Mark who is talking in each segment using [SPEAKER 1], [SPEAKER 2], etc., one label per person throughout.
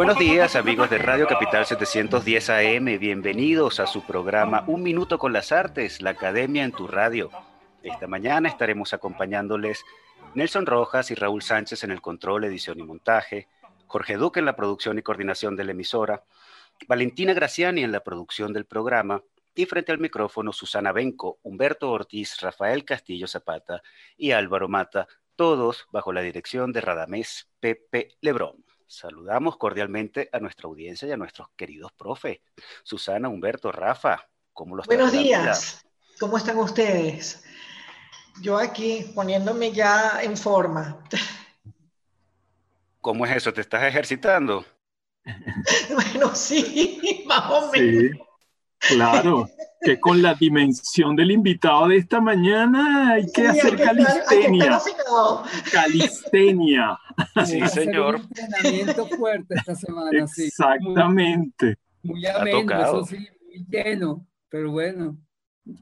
[SPEAKER 1] Buenos días amigos de Radio Capital 710 AM, bienvenidos a su programa Un Minuto con las Artes, la Academia en tu radio. Esta mañana estaremos acompañándoles Nelson Rojas y Raúl Sánchez en el control, edición y montaje, Jorge Duque en la producción y coordinación de la emisora, Valentina Graciani en la producción del programa y frente al micrófono Susana Benco, Humberto Ortiz, Rafael Castillo Zapata y Álvaro Mata, todos bajo la dirección de Radamés Pepe Lebrón. Saludamos cordialmente a nuestra audiencia y a nuestros queridos profes. Susana, Humberto, Rafa, ¿cómo los
[SPEAKER 2] Buenos días, ¿cómo están ustedes? Yo aquí poniéndome ya en forma.
[SPEAKER 1] ¿Cómo es eso? ¿Te estás ejercitando?
[SPEAKER 2] bueno, sí, más o menos.
[SPEAKER 3] Claro, que con la dimensión del invitado de esta mañana hay que hacer calistenia. calistenia.
[SPEAKER 1] Sí, señor. Un
[SPEAKER 4] entrenamiento fuerte esta semana.
[SPEAKER 3] Exactamente.
[SPEAKER 4] Muy, muy ameno, eso sí, muy lleno, pero bueno.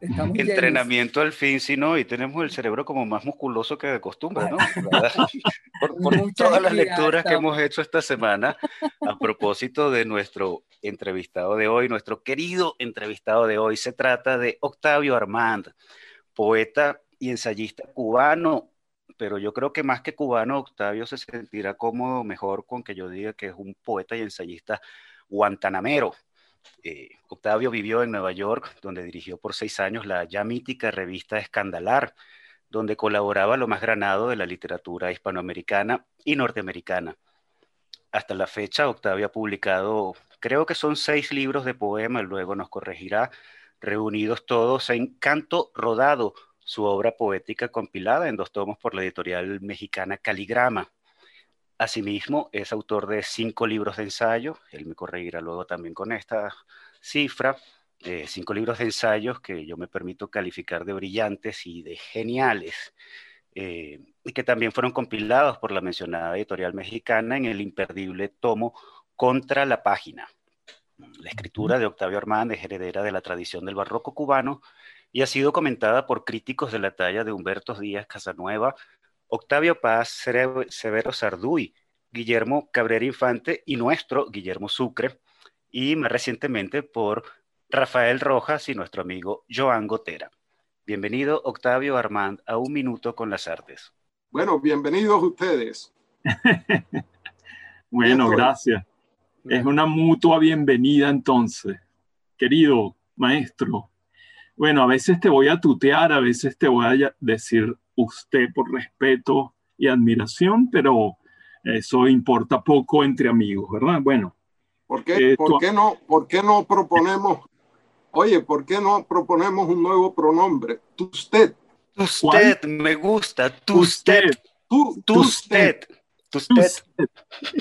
[SPEAKER 1] Entrenamiento al fin, sí, ¿no? Y tenemos el cerebro como más musculoso que de costumbre, ¿no? por, todas las lecturas que hemos hecho esta semana a propósito de nuestro entrevistado de hoy, nuestro querido entrevistado de hoy. Se trata de Octavio Armand, poeta y ensayista cubano, pero yo creo que más que cubano, Octavio se sentirá cómodo mejor con que yo diga que es un poeta y ensayista guantanamero eh, Octavio vivió en Nueva York, donde dirigió por seis años la ya mítica revista Escandalar, donde colaboraba lo más granado de la literatura hispanoamericana y norteamericana. Hasta la fecha, Octavio ha publicado, creo que son seis libros de poema, luego nos corregirá, reunidos todos en Canto Rodado, su obra poética compilada en dos tomos por la editorial mexicana Caligrama. Asimismo, es autor de cinco libros de ensayo, él me corregirá luego también con esta cifra, eh, cinco libros de ensayos que yo me permito calificar de brillantes y de geniales, eh, y que también fueron compilados por la mencionada editorial mexicana en el imperdible tomo Contra la Página. La escritura de Octavio Armand es heredera de la tradición del barroco cubano y ha sido comentada por críticos de la talla de Humberto Díaz Casanueva, Octavio Paz, Severo Sarduy, Guillermo Cabrera Infante y nuestro Guillermo Sucre, y más recientemente por Rafael Rojas y nuestro amigo Joan Gotera. Bienvenido, Octavio Armand, a Un Minuto con las Artes.
[SPEAKER 5] Bueno, bienvenidos ustedes.
[SPEAKER 3] bueno, gracias. Es una mutua bienvenida entonces, querido maestro. Bueno, a veces te voy a tutear, a veces te voy a decir usted por respeto y admiración, pero eso importa poco entre amigos, ¿verdad? Bueno.
[SPEAKER 5] ¿Por qué, ¿por qué, no, ¿por qué no proponemos, oye, ¿por qué no proponemos un nuevo pronombre? Usted.
[SPEAKER 1] Usted, me gusta. Usted.
[SPEAKER 5] Tú,
[SPEAKER 1] usted. Usted.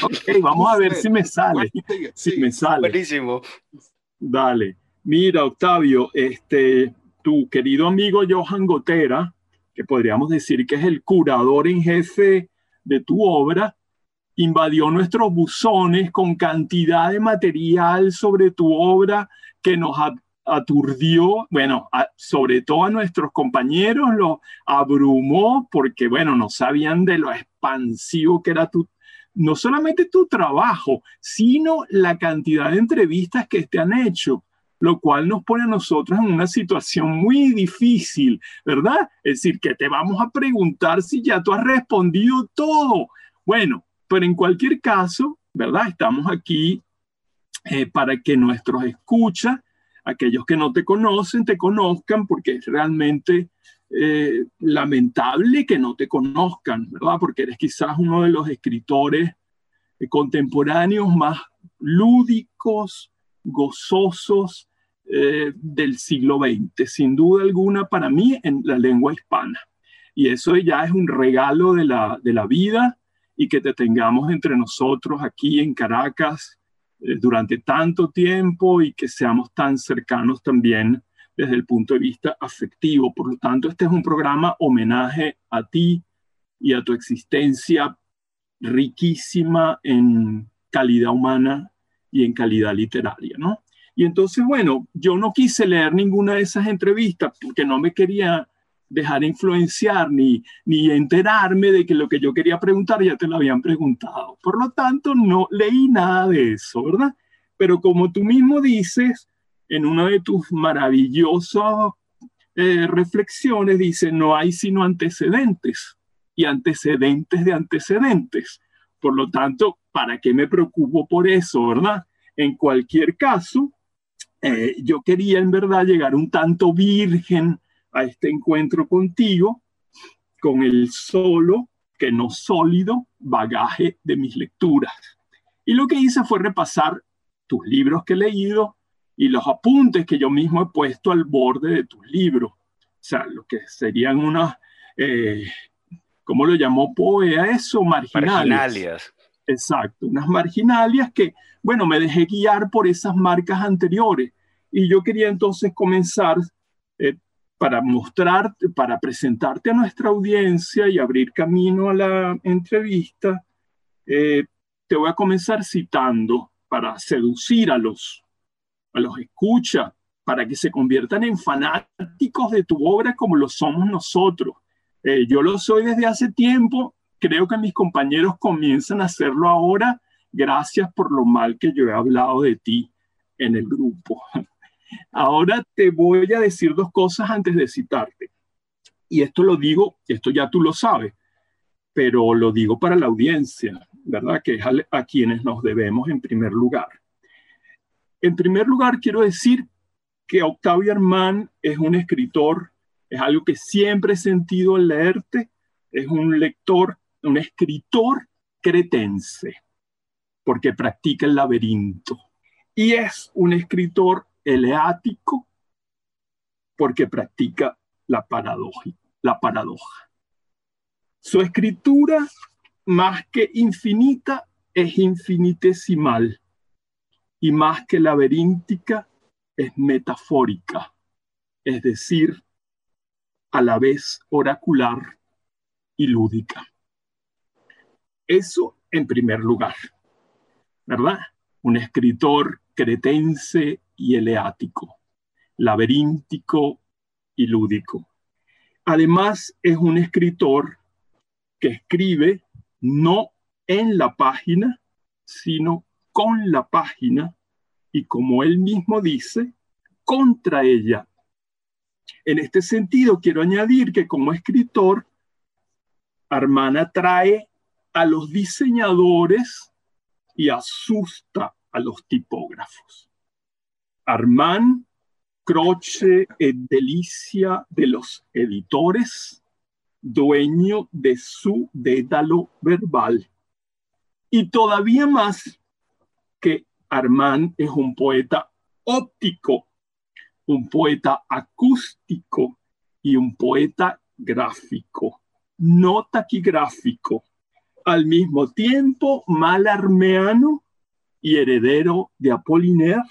[SPEAKER 3] Ok, vamos a ver si me sale. Si me sale.
[SPEAKER 1] Buenísimo.
[SPEAKER 3] Dale. Mira, Octavio, este, tu querido amigo Johan Gotera, que podríamos decir que es el curador en jefe de tu obra, invadió nuestros buzones con cantidad de material sobre tu obra que nos aturdió, bueno, sobre todo a nuestros compañeros lo abrumó porque, bueno, no sabían de lo expansivo que era tu, no solamente tu trabajo, sino la cantidad de entrevistas que te han hecho lo cual nos pone a nosotros en una situación muy difícil, ¿verdad? Es decir, que te vamos a preguntar si ya tú has respondido todo. Bueno, pero en cualquier caso, ¿verdad? Estamos aquí eh, para que nuestros escuchas, aquellos que no te conocen, te conozcan, porque es realmente eh, lamentable que no te conozcan, ¿verdad? Porque eres quizás uno de los escritores eh, contemporáneos más lúdicos, gozosos eh, del siglo XX, sin duda alguna para mí en la lengua hispana. Y eso ya es un regalo de la, de la vida y que te tengamos entre nosotros aquí en Caracas eh, durante tanto tiempo y que seamos tan cercanos también desde el punto de vista afectivo. Por lo tanto, este es un programa homenaje a ti y a tu existencia riquísima en calidad humana y en calidad literaria, ¿no? Y entonces, bueno, yo no quise leer ninguna de esas entrevistas porque no me quería dejar influenciar ni, ni enterarme de que lo que yo quería preguntar ya te lo habían preguntado. Por lo tanto, no leí nada de eso, ¿verdad? Pero como tú mismo dices, en una de tus maravillosas eh, reflexiones, dice, no hay sino antecedentes y antecedentes de antecedentes. Por lo tanto, ¿para qué me preocupo por eso, verdad? En cualquier caso, eh, yo quería en verdad llegar un tanto virgen a este encuentro contigo con el solo, que no sólido, bagaje de mis lecturas. Y lo que hice fue repasar tus libros que he leído y los apuntes que yo mismo he puesto al borde de tus libros. O sea, lo que serían unas, eh, ¿cómo lo llamó Poe eso? Marginalias. Exacto, unas marginalias que, bueno, me dejé guiar por esas marcas anteriores. Y yo quería entonces comenzar eh, para mostrarte, para presentarte a nuestra audiencia y abrir camino a la entrevista, eh, te voy a comenzar citando para seducir a los, a los escucha, para que se conviertan en fanáticos de tu obra como lo somos nosotros. Eh, yo lo soy desde hace tiempo, creo que mis compañeros comienzan a hacerlo ahora, gracias por lo mal que yo he hablado de ti en el grupo. Ahora te voy a decir dos cosas antes de citarte. Y esto lo digo, esto ya tú lo sabes, pero lo digo para la audiencia, ¿verdad? Que es a, quienes nos debemos en primer lugar. En primer lugar, quiero decir que Octavio Armán es un escritor, es algo que siempre he sentido al leerte, es un lector, un escritor cretense, porque practica el laberinto. Y es un escritor eleático porque practica la, paradoja, la paradoja. Su escritura, más que infinita, es infinitesimal y más que laberíntica, es metafórica, es decir, a la vez oracular y lúdica. Eso en primer lugar, ¿verdad? Un escritor cretense y eleático, laberíntico y lúdico. Además, es un escritor que escribe no en la página, sino con la página y, como él mismo dice, contra ella. En este sentido, quiero añadir que como escritor, Armana trae a los diseñadores y asusta a los tipógrafos. Armán, Croce e delicia de los editores, dueño de su dédalo verbal. Y todavía más que Armán es un poeta óptico, un poeta acústico y un poeta gráfico, no taquigráfico, al mismo tiempo malarmeano y heredero de Apollinaire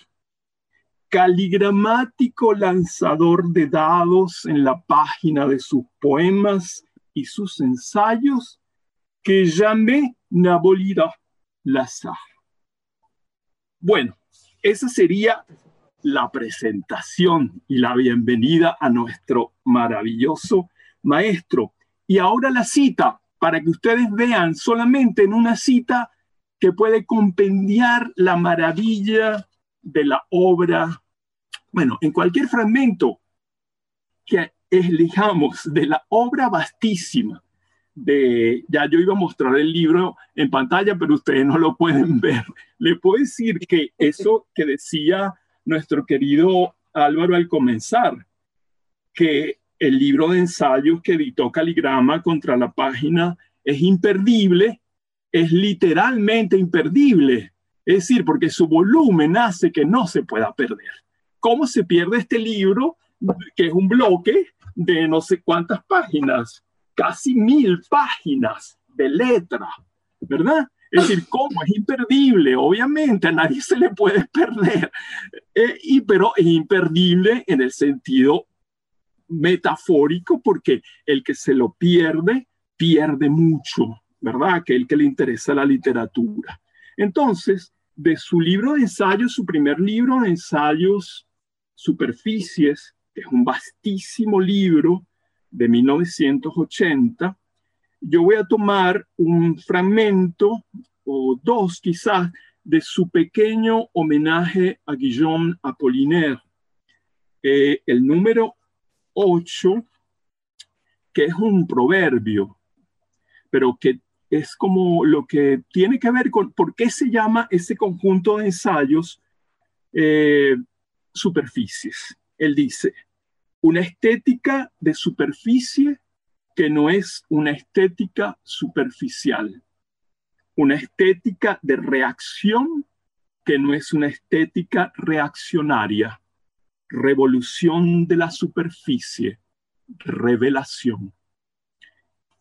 [SPEAKER 3] caligramático lanzador de dados en la página de sus poemas y sus ensayos que llamé n'abolirá l'azar. Bueno, esa sería la presentación y la bienvenida a nuestro maravilloso maestro. Y ahora la cita, para que ustedes vean solamente en una cita que puede compendiar la maravilla de la obra, bueno, en cualquier fragmento que elijamos de la obra vastísima de, ya yo iba a mostrar el libro en pantalla, pero ustedes no lo pueden ver. Le puedo decir que eso que decía nuestro querido Álvaro al comenzar, que el libro de ensayos que editó Caligrama contra la página es imperdible, es literalmente imperdible. Es decir, porque su volumen hace que no se pueda perder. ¿Cómo se pierde este libro, que es un bloque de no sé cuántas páginas? Casi mil páginas de letra, ¿verdad? Es decir, ¿cómo? Es imperdible, obviamente, a nadie se le puede perder, eh, y, pero es imperdible en el sentido metafórico porque el que se lo pierde, pierde mucho, ¿verdad? Aquel que le interesa la literatura. Entonces, de su libro de ensayos, su primer libro de ensayos, Superficies, que es un vastísimo libro de 1980, yo voy a tomar un fragmento o dos quizás de su pequeño homenaje a Guillaume Apollinaire, eh, el número 8, que es un proverbio, pero que es como lo que tiene que ver con por qué se llama ese conjunto de ensayos eh, superficies. Él dice, una estética de superficie que no es una estética superficial, una estética de reacción que no es una estética reaccionaria, revolución de la superficie, revelación.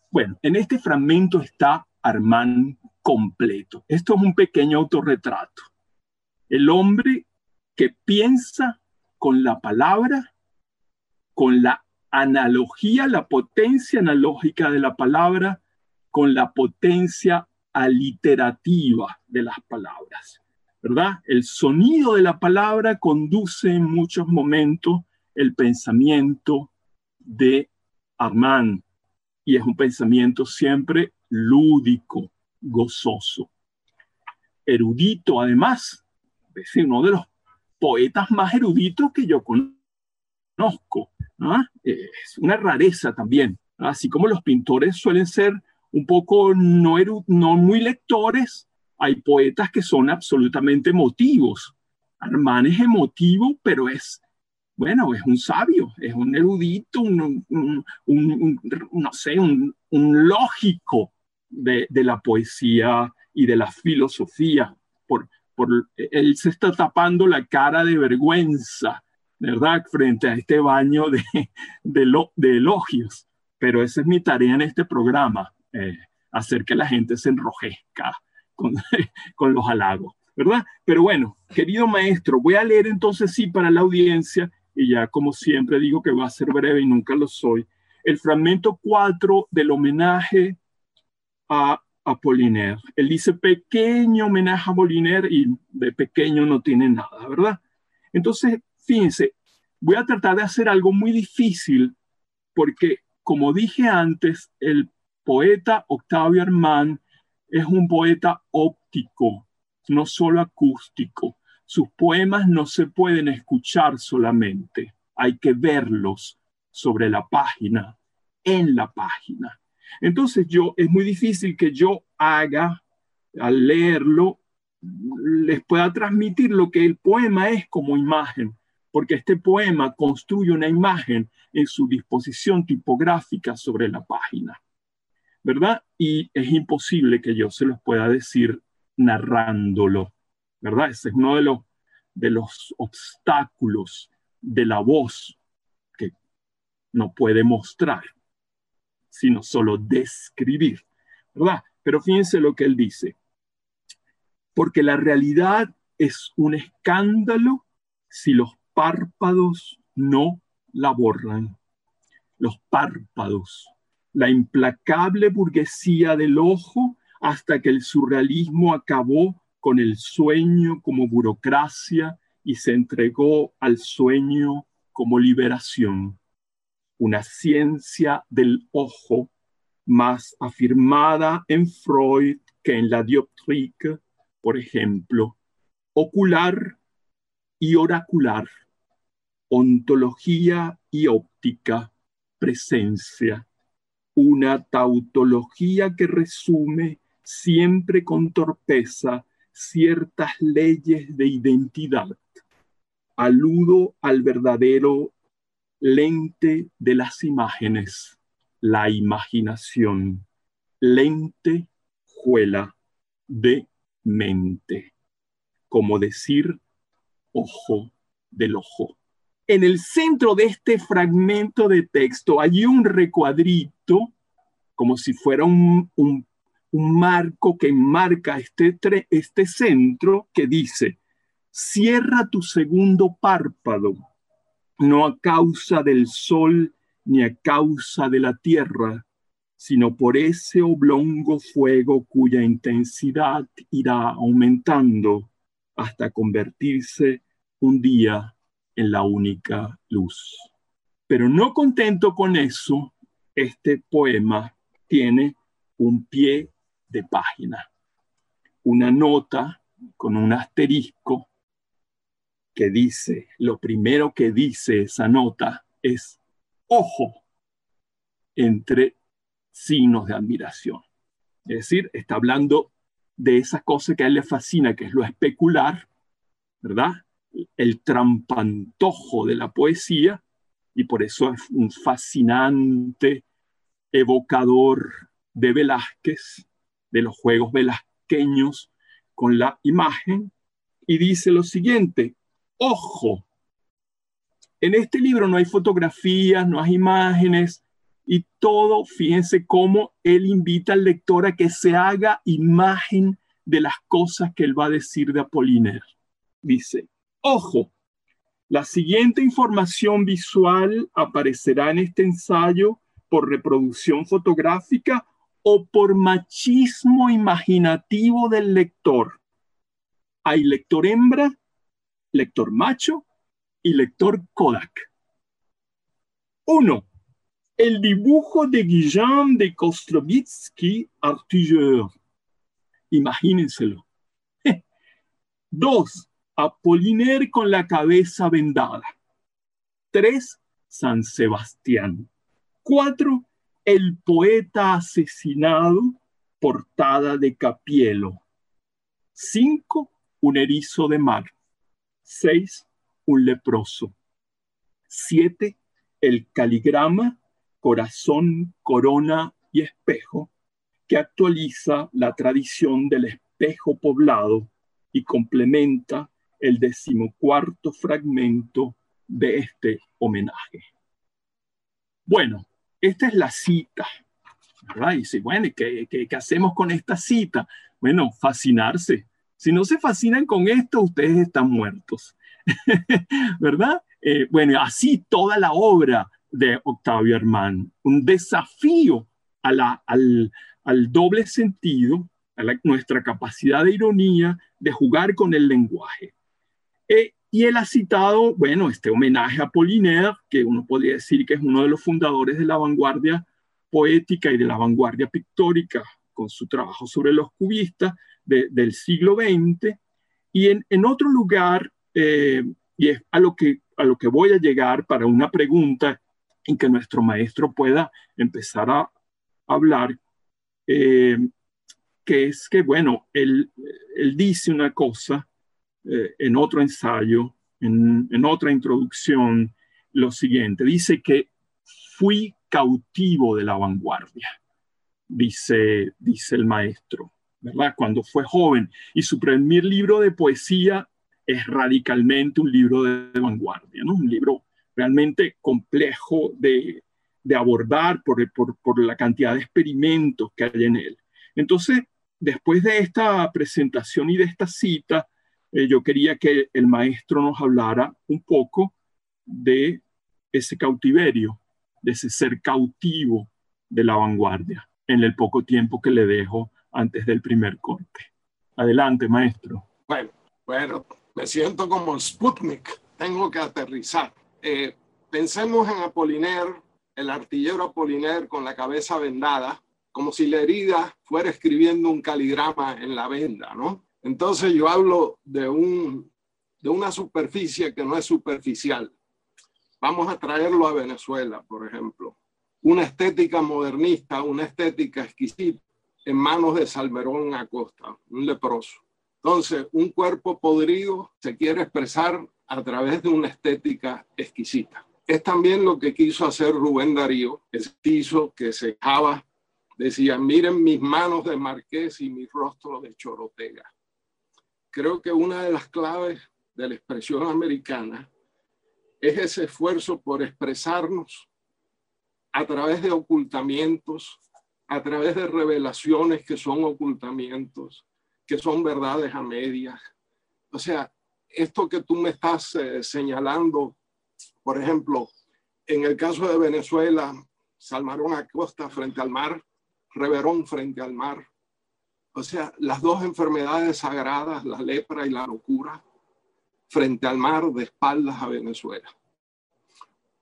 [SPEAKER 3] Bueno, en este fragmento está Armand completo. Esto es un pequeño autorretrato. El hombre que piensa con la palabra, con la analogía, la potencia analógica de la palabra, con la potencia aliterativa de las palabras, ¿verdad? El sonido de la palabra conduce en muchos momentos el pensamiento de Armand y es un pensamiento siempre lúdico, gozoso. Erudito, además, es uno de los poetas más eruditos que yo conozco. Es una rareza también, así como los pintores suelen ser un poco no, no muy lectores, hay poetas que son absolutamente emotivos. Armán es emotivo, pero es, bueno, es un sabio, es un erudito, un, no sé, un, lógico de, la poesía y de la filosofía. Por, por, él se está tapando la cara de vergüenza, ¿verdad? Frente a este baño de, de elogios. Pero esa es mi tarea en este programa, eh, hacer que la gente se enrojezca con, con los halagos, ¿verdad? Pero bueno, querido maestro, voy a leer entonces sí para la audiencia, y ya como siempre digo que va a ser breve y nunca lo soy, el fragmento 4 del homenaje a Apollinaire. Él dice pequeño homenaje a Apollinaire y de pequeño no tiene nada, ¿verdad? Entonces, fíjense, voy a tratar de hacer algo muy difícil porque, como dije antes, el poeta Octavio Armand es un poeta óptico, no solo acústico. Sus poemas no se pueden escuchar solamente, hay que verlos sobre la página, en la página. Entonces yo es muy difícil que yo haga al leerlo les pueda transmitir lo que el poema es como imagen, porque este poema construye una imagen en su disposición tipográfica sobre la página. ¿verdad? Y es imposible que yo se los pueda decir narrándolo, ¿verdad? Ese es uno de los, de los obstáculos de la voz que no puede mostrar, sino solo describir, ¿verdad? Pero fíjense lo que él dice, porque la realidad es un escándalo si los párpados no la borran. Los párpados la implacable burguesía del ojo hasta que el surrealismo acabó con el sueño como burocracia y se entregó al sueño como liberación. Una ciencia del ojo más afirmada en Freud que en la dioptrique, por ejemplo, ocular y oracular, ontología y óptica, presencia una tautología que resume siempre con torpeza ciertas leyes de identidad. Aludo al verdadero lente de las imágenes, la imaginación, lente juela de mente, como decir ojo del ojo. En el centro de este fragmento de texto hay un recuadrito, como si fuera un, marco que enmarca este, este centro que dice, cierra tu segundo párpado, no a causa del sol ni a causa de la tierra, sino por ese oblongo fuego cuya intensidad irá aumentando hasta convertirse un día en la única luz. Pero no contento con eso, este poema tiene un pie de página, una nota con un asterisco que dice, lo primero que dice esa nota es ojo entre signos de admiración. Es decir, está hablando de esa cosa que a él le fascina, que es lo especular, ¿verdad? El trampantojo de la poesía, y por eso es un fascinante evocador de Velázquez, de los juegos velazqueños con la imagen, y dice lo siguiente, ojo, en este libro no hay fotografías, no hay imágenes, y todo, fíjense cómo él invita al lector a que se haga imagen de las cosas que él va a decir de Apollinaire. Dice, Ojo, la siguiente información visual aparecerá en este ensayo por reproducción fotográfica o por machismo imaginativo del lector. Hay lector hembra, lector macho y lector Kodak. 1. El dibujo de Guillaume de Kostrovitsky Artilleur. Imagínenselo. 2. Apoliner con la cabeza vendada. 3. San Sebastián. 4. El poeta asesinado, portada de Capielo. 5. Un erizo de mar. 6. Un leproso. 7. El caligrama, corazón, corona y espejo, que actualiza la tradición del espejo poblado y complementa el decimocuarto fragmento de este homenaje. Bueno, esta es la cita. ¿verdad? Y dice, bueno, ¿qué, qué, hacemos con esta cita? Bueno, fascinarse. Si no se fascinan con esto, ustedes están muertos. ¿Verdad? Eh, bueno, así toda la obra de Octavio Armand, un desafío al, doble sentido, a nuestra capacidad de ironía, de jugar con el lenguaje. Eh, y él ha citado, bueno, este homenaje a Apollinaire, que uno podría decir que es uno de los fundadores de la vanguardia poética y de la vanguardia pictórica, con su trabajo sobre los cubistas de, del siglo XX. Y en, en otro lugar, eh, y es a lo, que, a lo que voy a llegar para una pregunta y que nuestro maestro pueda empezar a hablar, eh, que es que, bueno, él, él dice una cosa eh, en otro ensayo, en, otra introducción, lo siguiente, dice que fui cautivo de la vanguardia, dice, el maestro, ¿verdad? Cuando fue joven y su primer libro de poesía es radicalmente un libro de, vanguardia, ¿no? Un libro realmente complejo de, abordar por, la cantidad de experimentos que hay en él. Entonces, después de esta presentación y de esta cita, eh, yo quería que el maestro nos hablara un poco de ese cautiverio, de ese ser cautivo de la vanguardia, en el poco tiempo que le dejo antes del primer corte. Adelante, maestro.
[SPEAKER 5] Bueno, bueno, me siento como Sputnik, tengo que aterrizar. Eh, pensemos en Apoliner, el artillero Apoliner con la cabeza vendada, como si la herida fuera escribiendo un caligrama en la venda, ¿no? Entonces yo hablo de, un, de una superficie que no es superficial. Vamos a traerlo a Venezuela, por ejemplo. Una estética modernista, una estética exquisita en manos de Salmerón Acosta, un leproso. Entonces, un cuerpo podrido se quiere expresar a través de una estética exquisita. Es también lo que quiso hacer Rubén Darío, es hizo que se dejaba, decía, miren mis manos de marqués y mi rostro de chorotega. Creo que una de las claves de la expresión americana es ese esfuerzo por expresarnos a través de ocultamientos, a través de revelaciones que son ocultamientos, que son verdades a medias. O sea, esto que tú me estás eh, señalando, por ejemplo, en el caso de Venezuela, Salmarón Acosta frente al mar, Reverón frente al mar. O sea, las dos enfermedades sagradas, la lepra y la locura, frente al mar de espaldas a Venezuela.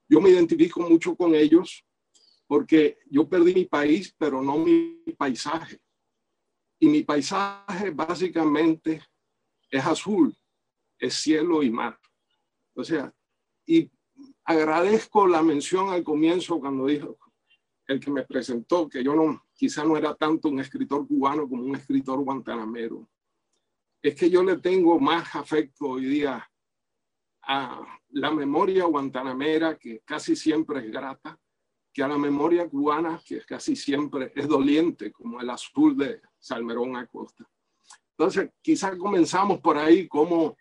[SPEAKER 5] Yo me identifico mucho con ellos porque yo perdí mi país, pero no mi paisaje. Y mi paisaje básicamente es azul, es cielo y mar. O sea, y agradezco la mención al comienzo cuando dijo el que me presentó que yo no, quizá no era tanto un escritor cubano como un escritor guantanamero. Es que yo le tengo más afecto hoy día a la memoria guantanamera, que casi siempre es grata, que a la memoria cubana, que casi siempre es doliente, como el azul de Salmerón Acosta. Entonces, quizás comenzamos por ahí, como,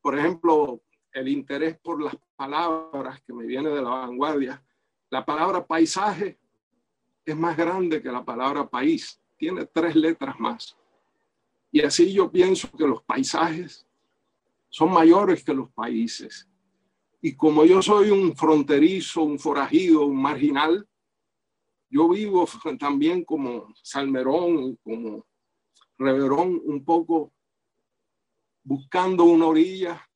[SPEAKER 5] por ejemplo, el interés por las palabras que me viene de la vanguardia. La palabra paisaje es más grande que la palabra país, tiene tres letras más. Y así yo pienso que los paisajes son mayores que los países. Y como yo soy un fronterizo, un forajido, un marginal, yo vivo también como Salmerón, como Reverón, un poco buscando una orilla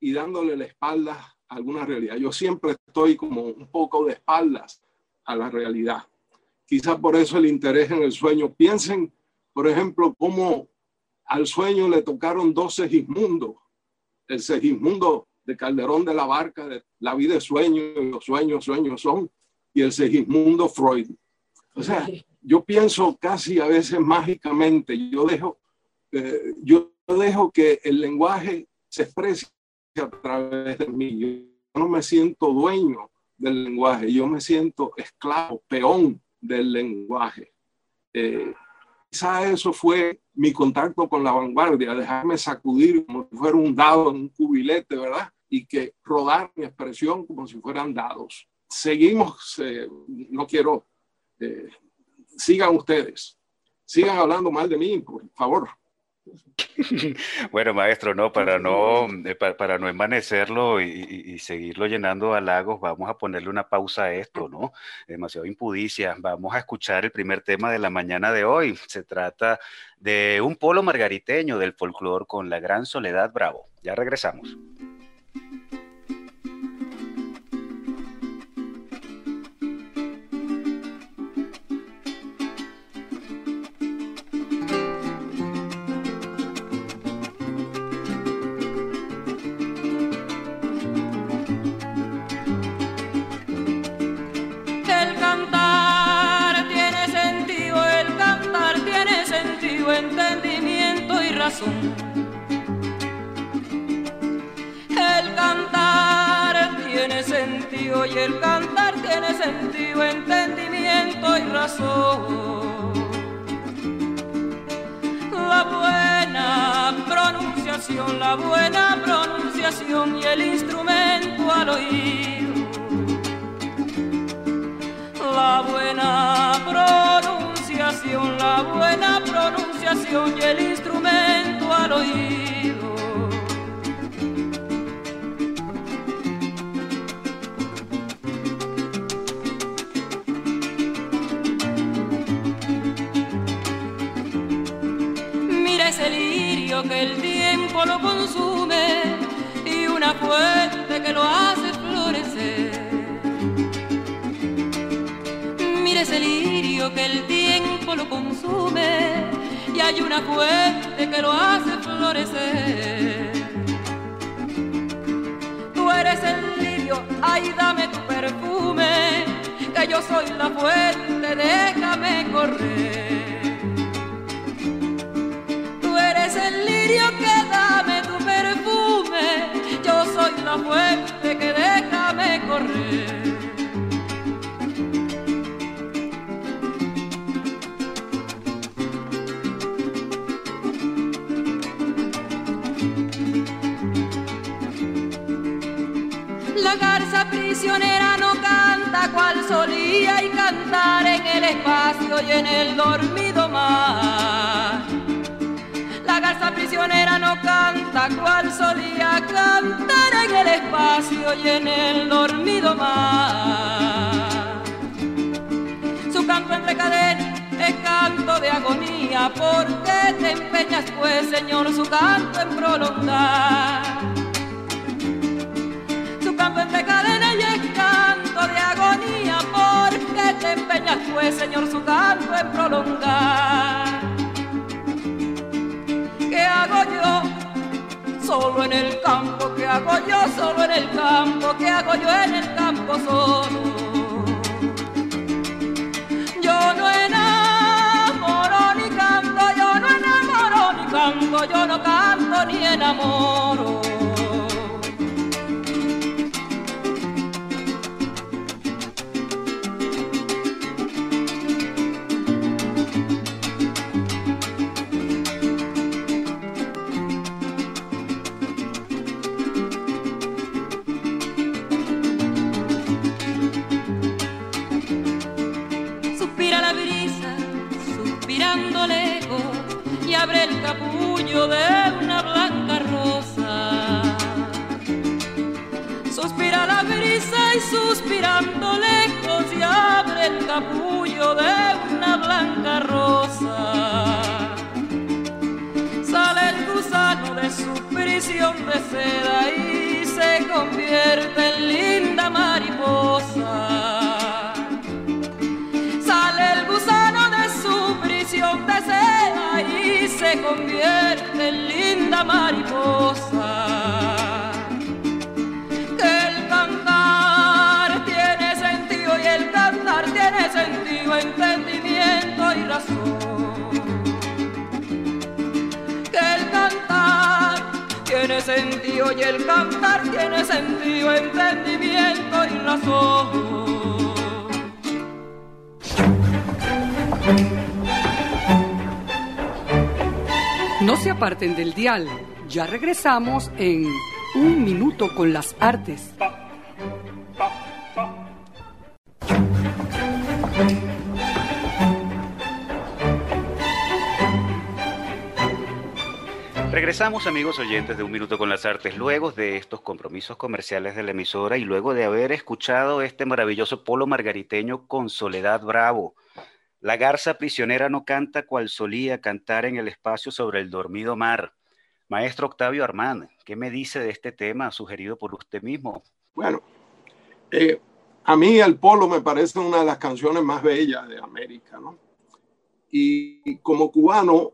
[SPEAKER 5] y dándole la espalda a alguna realidad. Yo siempre estoy como un poco de espaldas a la realidad. Quizás por eso el interés en el sueño. Piensen, por ejemplo, cómo al sueño le tocaron dos segismundos. El segismundo de Calderón de la Barca, de la vida de sueño, los sueños, sueños son, y el Segismundo Freud. O sea, yo pienso casi a veces mágicamente, yo dejo, eh, yo dejo que el lenguaje se exprese a través de mí. Yo no me siento dueño del lenguaje, yo me siento esclavo, peón del lenguaje. Eh, quizá eso fue mi contacto con la vanguardia, dejarme sacudir como si fuera un dado en un cubilete, ¿verdad? y que rodar mi expresión como si fueran dados. Seguimos, eh, no quiero, eh, sigan ustedes, sigan hablando mal de mí, por favor.
[SPEAKER 1] Bueno, maestro, no, para no, eh, para, no envanecerlo y, seguirlo llenando halagos, vamos a ponerle una pausa a esto, ¿no? Demasiado impudicia. Vamos a escuchar el primer tema de la mañana de hoy. Se trata de un polo margariteño del folclore con la gran Soledad Bravo. Ya regresamos.
[SPEAKER 6] Pronunciación y soy la fuente, déjame correr. Tú eres el lirio que dame tu perfume, yo soy la fuente que déjame correr. La cual solía y cantar en el espacio y en el dormido mar. La garza prisionera no canta cual solía cantar en el espacio y en el dormido mar. Su canto entre cadenas es canto de agonía, porque te empeñas pues, Señor, su canto en prolongar canto entre cadenas te empeñas pues, Señor, su canto en prolongar. ¿Qué hago yo? Solo en el campo, ¿qué hago yo? Solo en el campo, ¿qué hago yo en el campo solo? Yo no enamoro ni canto, yo no enamoro ni canto, yo no canto ni enamoro. Abre el capullo de una blanca rosa. Suspira la brisa y suspirando lejos y abre el capullo de una blanca rosa. Sale el gusano de su prisión de seda y se convierte en linda mariposa. Se convierte en linda mariposa. Que el cantar tiene sentido y el cantar tiene sentido, entendimiento y razón. Que el cantar tiene sentido y el cantar tiene sentido, entendimiento y razón.
[SPEAKER 7] Aparten del dial. Ya regresamos en Un Minuto con las Artes.
[SPEAKER 1] Regresamos amigos oyentes de Un Minuto con las Artes, luego de estos compromisos comerciales de la emisora y luego de haber escuchado este maravilloso polo margariteño con Soledad Bravo. La garza prisionera no canta cual solía cantar en el espacio sobre el dormido mar. Maestro Octavio Armán, ¿qué me dice de este tema sugerido por usted mismo?
[SPEAKER 5] Bueno, eh, a mí el polo me parece una de las canciones más bellas de América, ¿no? Y como cubano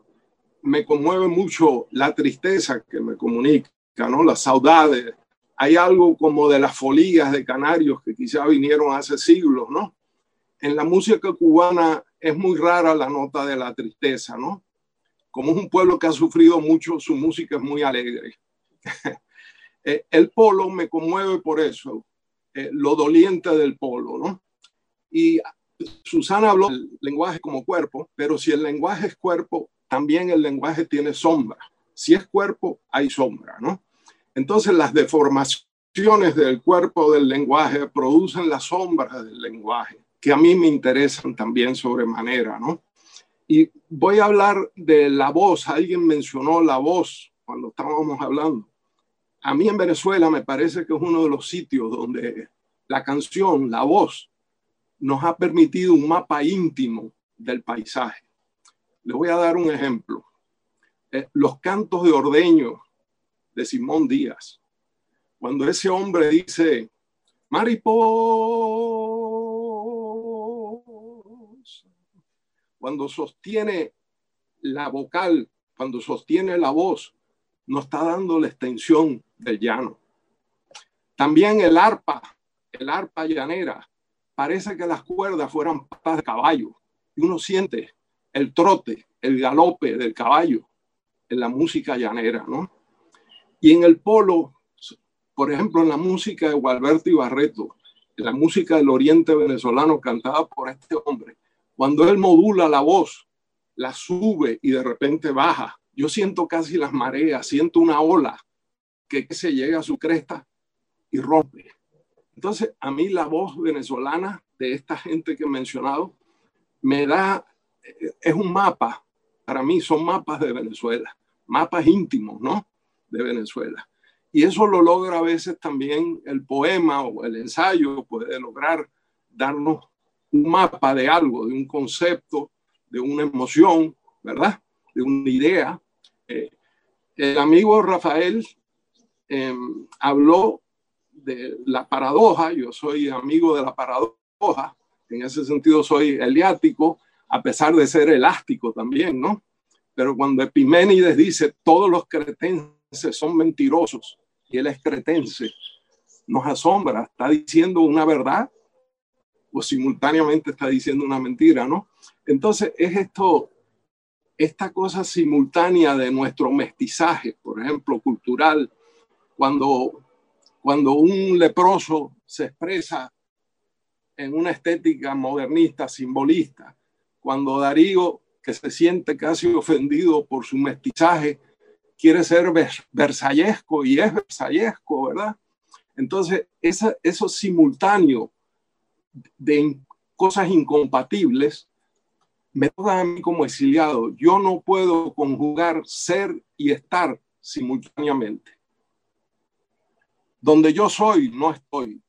[SPEAKER 5] me conmueve mucho la tristeza que me comunica, ¿no? Las saudades. Hay algo como de las folías de canarios que quizá vinieron hace siglos, ¿no? En la música cubana es muy rara la nota de la tristeza, ¿no? Como es un pueblo que ha sufrido mucho, su música es muy alegre. Eh, el polo me conmueve por eso, eh, lo doliente del polo, ¿no? Y Susana habló del lenguaje como cuerpo, pero si el lenguaje es cuerpo, también el lenguaje tiene sombra. Si es cuerpo, hay sombra, ¿no? Entonces las deformaciones del cuerpo del lenguaje producen la sombra del lenguaje que a mí me interesan también sobremanera, ¿no? Y voy a hablar de la voz. Alguien mencionó la voz cuando estábamos hablando. A mí en Venezuela me parece que es uno de los sitios donde la canción, la voz, nos ha permitido un mapa íntimo del paisaje. Le voy a dar un ejemplo. Eh, los cantos de ordeño de Simón Díaz. Cuando ese hombre dice, mariposa, cuando sostiene la vocal, cuando sostiene la voz, no está dando la extensión del llano. También el arpa, el arpa llanera, parece que las cuerdas fueran patas de caballo y uno siente el trote, el galope del caballo en la música llanera, ¿no? Y en el polo, por ejemplo, en la música de Gualberto Barreto, en la música del oriente venezolano cantada por este hombre, cuando él modula la voz, la sube y de repente baja, yo siento casi las mareas, siento una ola que se llega a su cresta y rompe. Entonces, a mí la voz venezolana de esta gente que he mencionado me da, es un mapa, para mí son mapas de Venezuela, mapas íntimos, ¿no? De Venezuela. Y eso lo logra a veces también el poema o el ensayo, puede lograr darnos un mapa de algo, de un concepto, de una emoción, ¿verdad? De una idea. Eh, el amigo Rafael em, habló de la paradoja, yo soy amigo de la paradoja, en ese sentido soy eliático, a pesar de ser elástico también, ¿no? Pero cuando Epiménides dice todos los cretenses son mentirosos, y él es cretense, nos asombra, está diciendo una verdad simultáneamente está diciendo una mentira, ¿no? Entonces es esto, esta cosa simultánea de nuestro mestizaje, por ejemplo, cultural, cuando, cuando un leproso se expresa en una estética modernista, simbolista, cuando Darío, que se siente casi ofendido por su mestizaje, quiere ser versallesco y es versallesco, ¿verdad? Entonces, esa, eso simultáneo de cosas incompatibles me toca a mí como exiliado. Yo no puedo conjugar ser y estar simultáneamente. Donde yo soy, no estoy.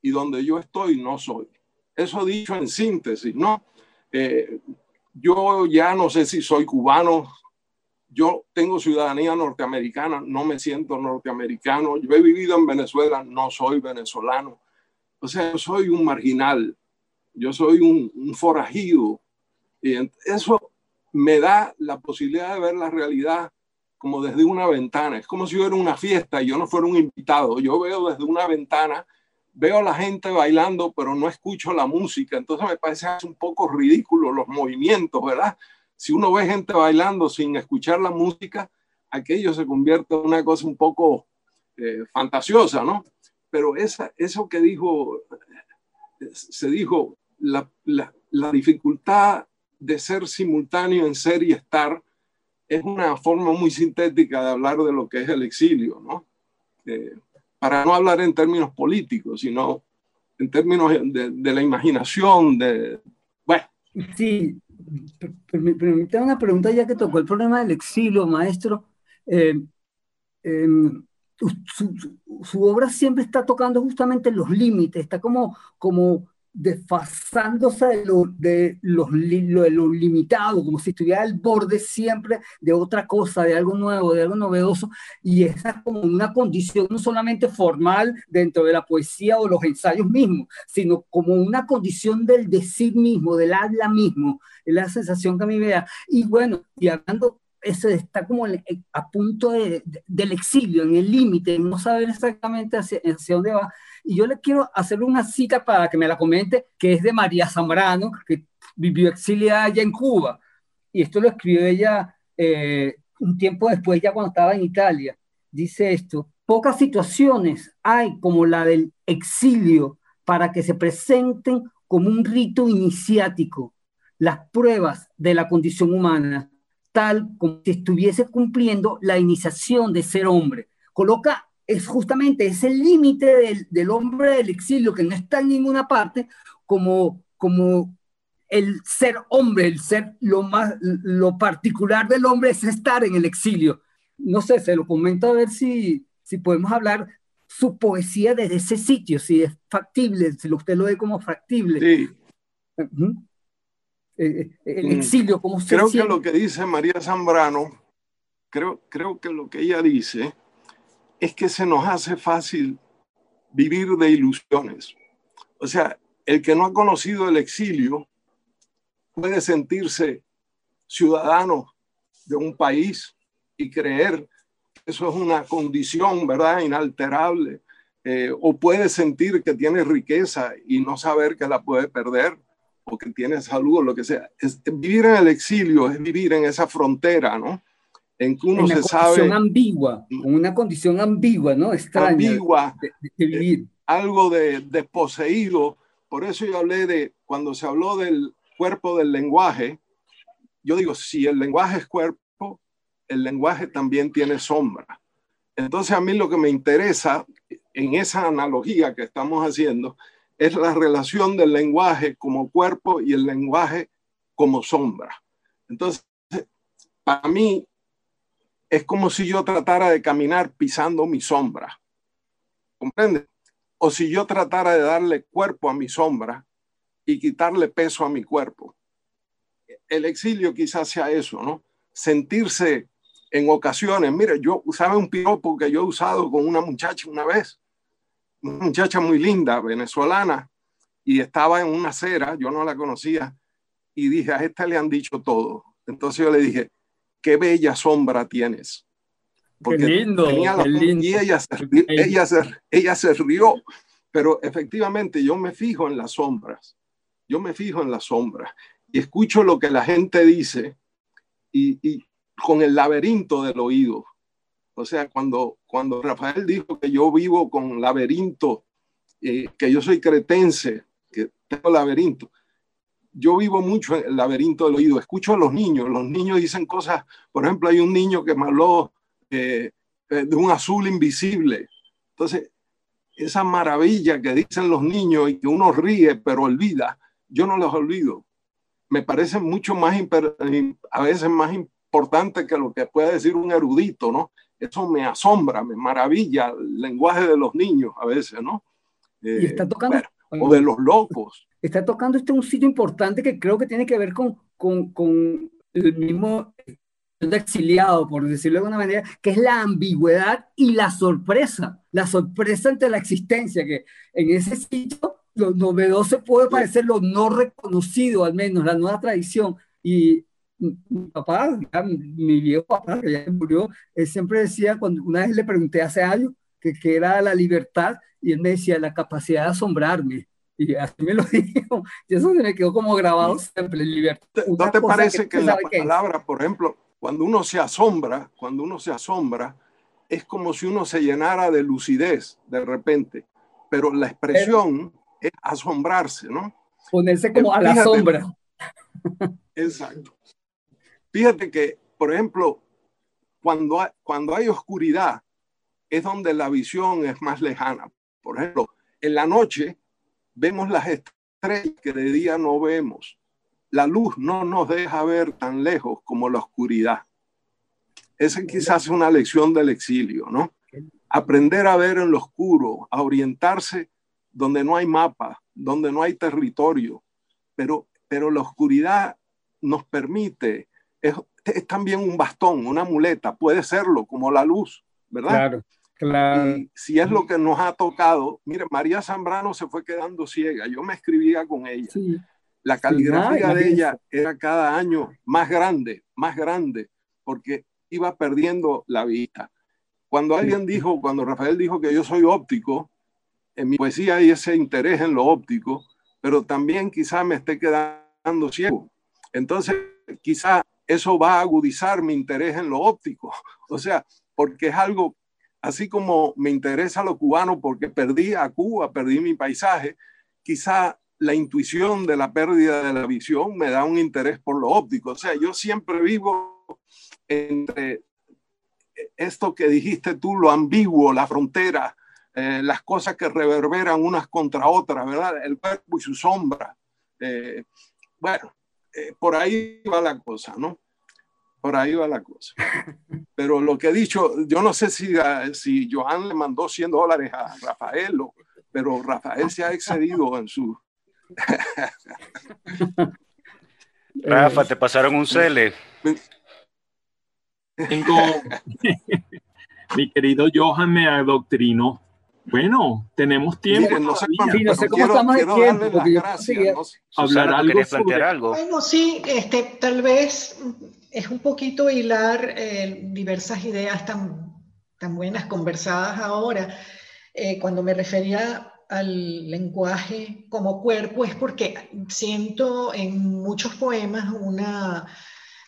[SPEAKER 5] Y donde yo estoy, no soy. Eso dicho en síntesis, ¿no? Eh, yo ya no sé si soy cubano, yo tengo ciudadanía norteamericana, no me siento norteamericano, yo he vivido en Venezuela, no soy venezolano. O sea, yo soy un marginal, yo soy un, forajido. Y eso me da la posibilidad de ver la realidad como desde una ventana. Es como si yo era una fiesta y yo no fuera un invitado. Yo veo desde una ventana, veo a la gente bailando, pero no escucho la música. Entonces me parece un poco ridículo los movimientos, ¿verdad? si uno ve gente bailando sin escuchar la música, aquello se convierte en una cosa un poco eh, fantasiosa, ¿no? Pero esa, eso que dijo, se dijo, la, dificultad de ser simultáneo en ser y estar es una forma muy sintética de hablar de lo que es el exilio, ¿no? Eh, para no hablar en términos políticos, sino en términos de, de la imaginación, de... Bueno.
[SPEAKER 4] Sí, permítame una pregunta ya que tocó el problema del exilio, maestro. Eh, em, su, obra siempre está tocando justamente los límites, está como, como desfasándose de lo, de, los, lo, limitado, como si estuviera al borde siempre de otra cosa, de algo nuevo, de algo novedoso, y esa es como una condición no solamente formal dentro de la poesía o los ensayos mismos, sino como una condición del decir mismo, del habla mismo, es la sensación que a mí me da. Y bueno, y hablando ese está como a punto de, del exilio, en el límite, no saber exactamente hacia, hacia, dónde va. Y yo le quiero hacer una cita para que me la comente, que es de María Zambrano, que vivió exiliada allá en Cuba. Y esto lo escribió ella eh, un tiempo después, ya cuando estaba en Italia. Dice esto, pocas situaciones hay como la del exilio para que se presenten como un rito iniciático las pruebas de la condición humana tal como si estuviese cumpliendo la iniciación de ser hombre. Coloca es justamente ese límite del, hombre del exilio que no está en ninguna parte como, como el ser hombre, el ser lo más, lo particular del hombre es estar en el exilio. No sé, se lo comento a ver si, si podemos hablar su poesía desde ese sitio, si es factible, si usted lo ve como factible. Sí.
[SPEAKER 5] Eh, el mm. exilio, como se Creo que lo que dice María Zambrano, creo, creo que lo que ella dice es que se nos hace fácil vivir de ilusiones. O sea, el que no ha conocido el exilio puede sentirse ciudadano de un país y creer que eso es una condición, ¿verdad?, inalterable. Eh, o puede sentir que tiene riqueza y no saber que la puede perder o que tiene salud o lo que sea. Es, vivir en el exilio es vivir en esa frontera, ¿no?
[SPEAKER 4] En que uno se sabe... Una ambigua, una condición ambigua, ¿no? Extraña.
[SPEAKER 5] Ambigua. De, vivir. Eh, algo de, de poseído. Por eso yo hablé de, cuando se habló del cuerpo del lenguaje, yo digo, si el lenguaje es cuerpo, el lenguaje también tiene sombra. Entonces a mí lo que me interesa, en esa analogía que estamos haciendo es la relación del lenguaje como cuerpo y el lenguaje como sombra. Entonces, para mí es como si yo tratara de caminar pisando mi sombra. ¿Comprende? O si yo tratara de darle cuerpo a mi sombra y quitarle peso a mi cuerpo. El exilio quizás sea eso, ¿no? Sentirse en ocasiones, mire, yo usaba un piropo que yo he usado con una muchacha una vez, una muchacha muy linda, venezolana, y estaba en una acera, yo no la conocía, y dije, a esta le han dicho todo. Entonces yo le dije, qué bella sombra tienes.
[SPEAKER 4] Porque qué lindo,
[SPEAKER 5] qué lindo. Y ella se, ella, se, ella se rió, pero efectivamente yo me fijo en las sombras, yo me fijo en las sombras y escucho lo que la gente dice y, y con el laberinto del oído. O sea, cuando, cuando Rafael dijo que yo vivo con laberinto, eh, que yo soy cretense, que tengo laberinto, yo vivo mucho en el laberinto del oído, escucho a los niños, los niños dicen cosas, por ejemplo, hay un niño que me habló eh, eh, de un azul invisible. Entonces, esa maravilla que dicen los niños y que uno ríe pero olvida, yo no los olvido. Me parece mucho más, a veces más importante que lo que puede decir un erudito, ¿no? Eso me asombra, me maravilla el lenguaje de los niños a veces, ¿no?
[SPEAKER 4] y está tocando
[SPEAKER 5] o de los locos.
[SPEAKER 4] Está tocando este un sitio importante que creo que tiene que ver con, con, con el mismo exiliado, por decirlo de alguna manera, que es la ambigüedad y la sorpresa, la sorpresa ante la existencia, que en ese sitio lo novedoso puede parecer lo no reconocido, al menos, la nueva tradición. Y mi papá, mi viejo papá, que ya murió, él siempre decía, cuando una vez le pregunté hace años que, que era la libertad, y él me decía la capacidad de asombrarme. Y así me lo dijo. Y eso se me quedó como grabado siempre, libertad.
[SPEAKER 5] ¿No te parece que, la palabra, por ejemplo, cuando uno se asombra, cuando uno se asombra, es como si uno se llenara de lucidez de repente, pero la expresión es asombrarse, ¿no?
[SPEAKER 4] Ponerse como a la sombra.
[SPEAKER 5] Exacto. Fíjate que, por ejemplo, cuando hay, cuando hay oscuridad, es donde la visión es más lejana. Por ejemplo, en la noche vemos las estrellas que de día no vemos. La luz no nos deja ver tan lejos como la oscuridad. Esa quizás es una lección del exilio, ¿no? Aprender a ver en lo oscuro, a orientarse donde no hay mapa, donde no hay territorio, pero, pero la oscuridad nos permite, es, es también un bastón, una muleta, puede serlo como la luz, ¿verdad?
[SPEAKER 4] Claro.
[SPEAKER 5] Y si es lo que nos ha tocado, mire, María Zambrano se fue quedando ciega, yo me escribía con ella. La caligrafía de ella era cada año más grande, más grande, porque iba perdiendo la vista. Cuando alguien dijo, cuando Rafael dijo que yo soy óptico, en mi poesía hay ese interés en lo óptico, pero también quizá me esté quedando ciego. Entonces, quizá eso va a agudizar mi interés en lo óptico. O sea, porque es algo así como me interesa lo cubano porque perdí a Cuba, perdí mi paisaje, quizá la intuición de la pérdida de la visión me da un interés por lo óptico. O sea, yo siempre vivo entre esto que dijiste tú, lo ambiguo, la frontera, eh, las cosas que reverberan unas contra otras, ¿verdad? El cuerpo y su sombra. Eh, bueno, eh, por ahí va la cosa, ¿no? Por ahí va la cosa. Pero lo que he dicho, yo no sé si, si Joan le mandó 100 dólares a Rafael, pero Rafael se ha excedido en su...
[SPEAKER 1] Rafa, te pasaron un cele.
[SPEAKER 3] Tengo... Mi querido Johan me adoctrinó. Bueno, tenemos tiempo.
[SPEAKER 5] no sé, no sé cómo estamos de tiempo.
[SPEAKER 1] Hablar algo, plantear algo.
[SPEAKER 2] Bueno, sí, este, tal vez es un poquito hilar eh, diversas ideas tan, tan buenas conversadas ahora. Eh, cuando me refería al lenguaje como cuerpo es porque siento en muchos poemas una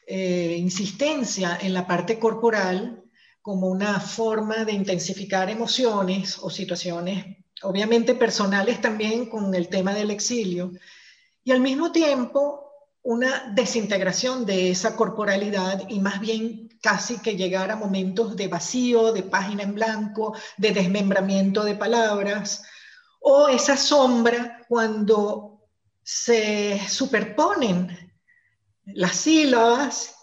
[SPEAKER 2] eh, insistencia en la parte corporal como una forma de intensificar emociones o situaciones, obviamente personales también con el tema del exilio, y al mismo tiempo una desintegración de esa corporalidad y más bien casi que llegar a momentos de vacío, de página en blanco, de desmembramiento de palabras, o esa sombra cuando se superponen las sílabas,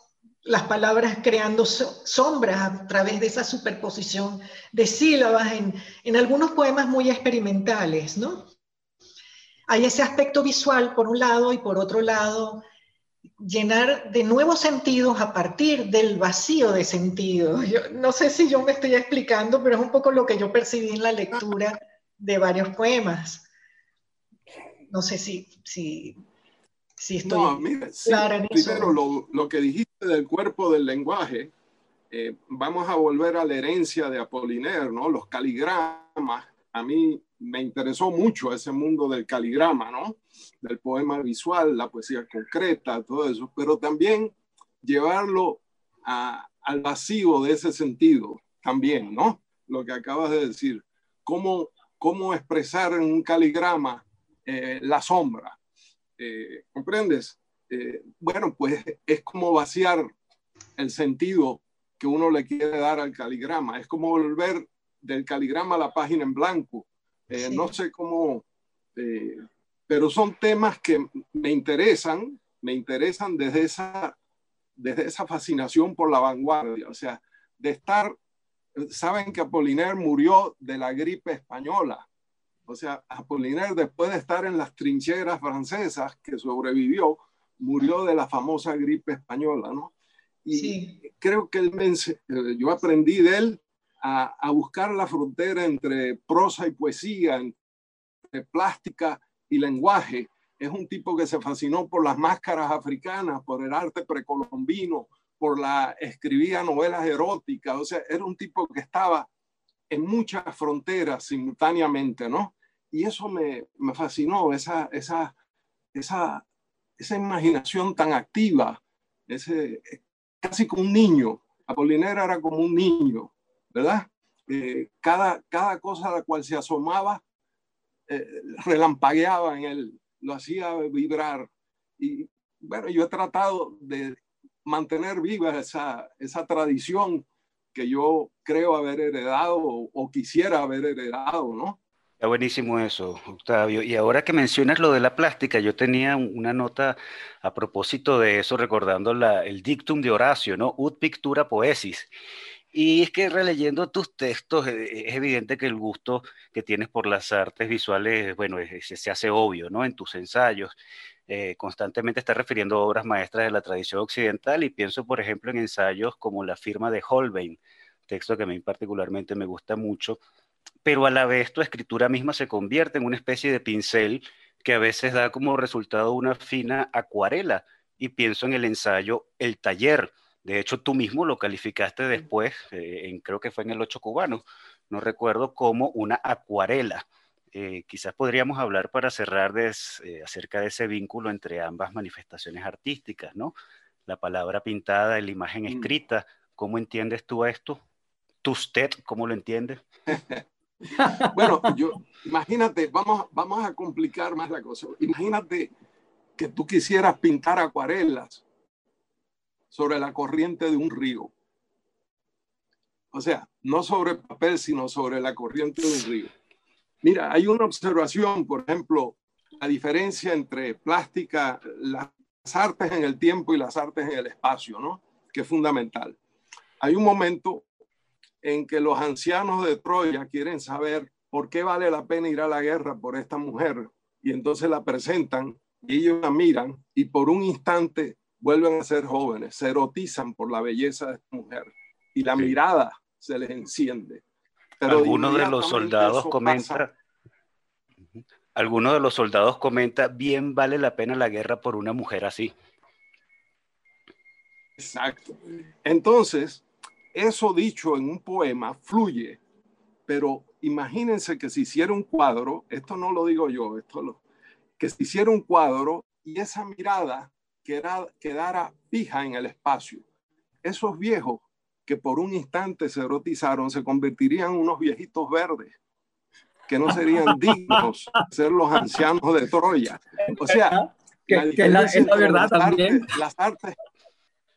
[SPEAKER 2] las palabras creando sombras a través de esa superposición de sílabas en, en algunos poemas muy experimentales, ¿no? Hay ese aspecto visual por un lado y por otro lado llenar de nuevos sentidos a partir del vacío de sentido. Yo, no sé si yo me estoy explicando, pero es un poco lo que yo percibí en la lectura de varios poemas. No sé si, si, si estoy no, mira, clara en
[SPEAKER 5] eso. Primero, lo, lo, que dijiste del cuerpo del lenguaje, eh, vamos a volver a la herencia de Apollinaire, ¿no? Los caligramas. A mí me interesó mucho ese mundo del caligrama, ¿no? Del poema visual, la poesía concreta, todo eso, pero también llevarlo al vacío de ese sentido, también, ¿no? Lo que acabas de decir, cómo, cómo expresar en un caligrama eh, la sombra, eh, ¿comprendes? Eh, bueno, pues es como vaciar el sentido que uno le quiere dar al caligrama, es como volver del caligrama a la página en blanco, eh, no sé cómo, pero son temas que me interesan, me interesan desde esa, desde esa fascinación por la vanguardia, o sea, de estar, saben que Apollinaire murió de la gripe española, o sea, Apollinaire después de estar en las trincheras francesas que sobrevivió, murió de la famosa gripe española, ¿no? Y creo que él me, eh, yo aprendí de él a, buscar la frontera entre prosa y poesía, entre plástica y lenguaje. Es un tipo que se fascinó por las máscaras africanas, por el arte precolombino, por la escribía novelas eróticas, o sea, era un tipo que estaba en muchas fronteras simultáneamente, ¿no? Y eso me, fascinó, esa, esa, esa, esa imaginación tan activa, ese, casi como un niño. Apolinera era como un niño, ¿verdad? Eh, cada, cada cosa a la cual se asomaba eh, relampagueaba en él, lo hacía vibrar. Y bueno, yo he tratado de mantener viva esa, esa tradición que yo creo haber heredado o, o quisiera haber heredado, ¿no?
[SPEAKER 1] Está buenísimo eso, Octavio. Y ahora que mencionas lo de la plástica, yo tenía una nota a propósito de eso, recordando el dictum de Horacio, ¿no? Ut pictura poesis. Y es que releyendo tus textos eh, es evidente que el gusto que tienes por las artes visuales, bueno, se hace obvio, ¿no? En tus ensayos. Eh, constantemente estás refiriendo obras maestras de la tradición occidental y pienso, por ejemplo, en ensayos como La firma de Holbein, texto que a mí particularmente me gusta mucho, pero a la vez tu escritura misma se convierte en una especie de pincel que a veces da como resultado una fina acuarela. Y pienso en el ensayo El taller, de hecho, tú mismo lo calificaste después, eh, en, creo que fue en el 8 cubano, no recuerdo, como una acuarela. Eh, quizás podríamos hablar para cerrar eh, acerca de ese vínculo entre ambas manifestaciones artísticas, ¿no? La palabra pintada y la imagen mm. escrita. ¿Cómo entiendes tú esto? ¿Tú usted cómo lo entiendes?
[SPEAKER 5] bueno, yo, imagínate, vamos, vamos a complicar más la cosa. Imagínate que tú quisieras pintar acuarelas sobre la corriente de un río. O sea, no sobre papel, sino sobre la corriente de un río. Mira, hay una observación, por ejemplo, la diferencia entre plástica, las artes en el tiempo y las artes en el espacio, ¿no? Que es fundamental. Hay un momento en que los ancianos de Troya quieren saber por qué vale la pena ir a la guerra por esta mujer y entonces la presentan y ellos la miran y por un instante vuelven a ser jóvenes, se erotizan por la belleza de esta mujer y la mirada se les enciende.
[SPEAKER 1] Pero algunos de los soldados comenta, algunos de los soldados comenta, bien vale la pena la guerra por una mujer así.
[SPEAKER 5] Exacto. Entonces, eso dicho en un poema fluye, pero imagínense que si hiciera un cuadro, esto no lo digo yo, esto lo, que si hiciera un cuadro y esa mirada quedara fija en el espacio. Esos viejos que por un instante se erotizaron se convertirían en unos viejitos verdes que no serían dignos de ser los ancianos de Troya. O sea,
[SPEAKER 4] la es la, verdad también.
[SPEAKER 5] las, artes,